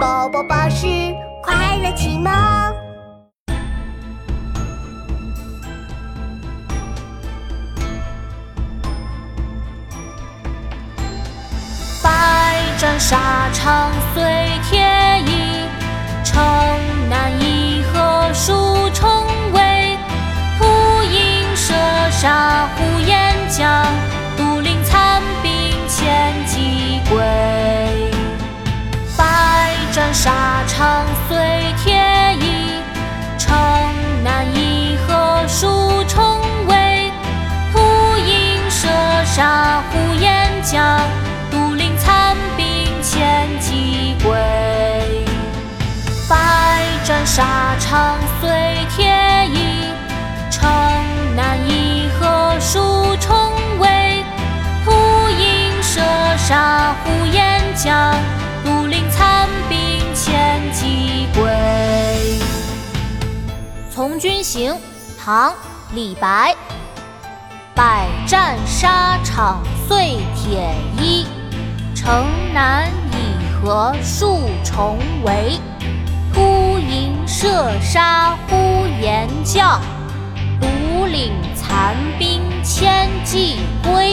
宝宝巴士快乐启蒙。百战沙场碎铁衣，城南一河数重围。突营射杀呼延将，铁衣，城南一河数重围。突营射杀呼延将。独领残兵千骑归，百战沙场碎铁衣，城南一河数重围。突营射杀呼延将，从军行》唐·李白，百战沙场碎铁衣。城南已合数重围，突营射杀呼延将，独领残兵千骑归。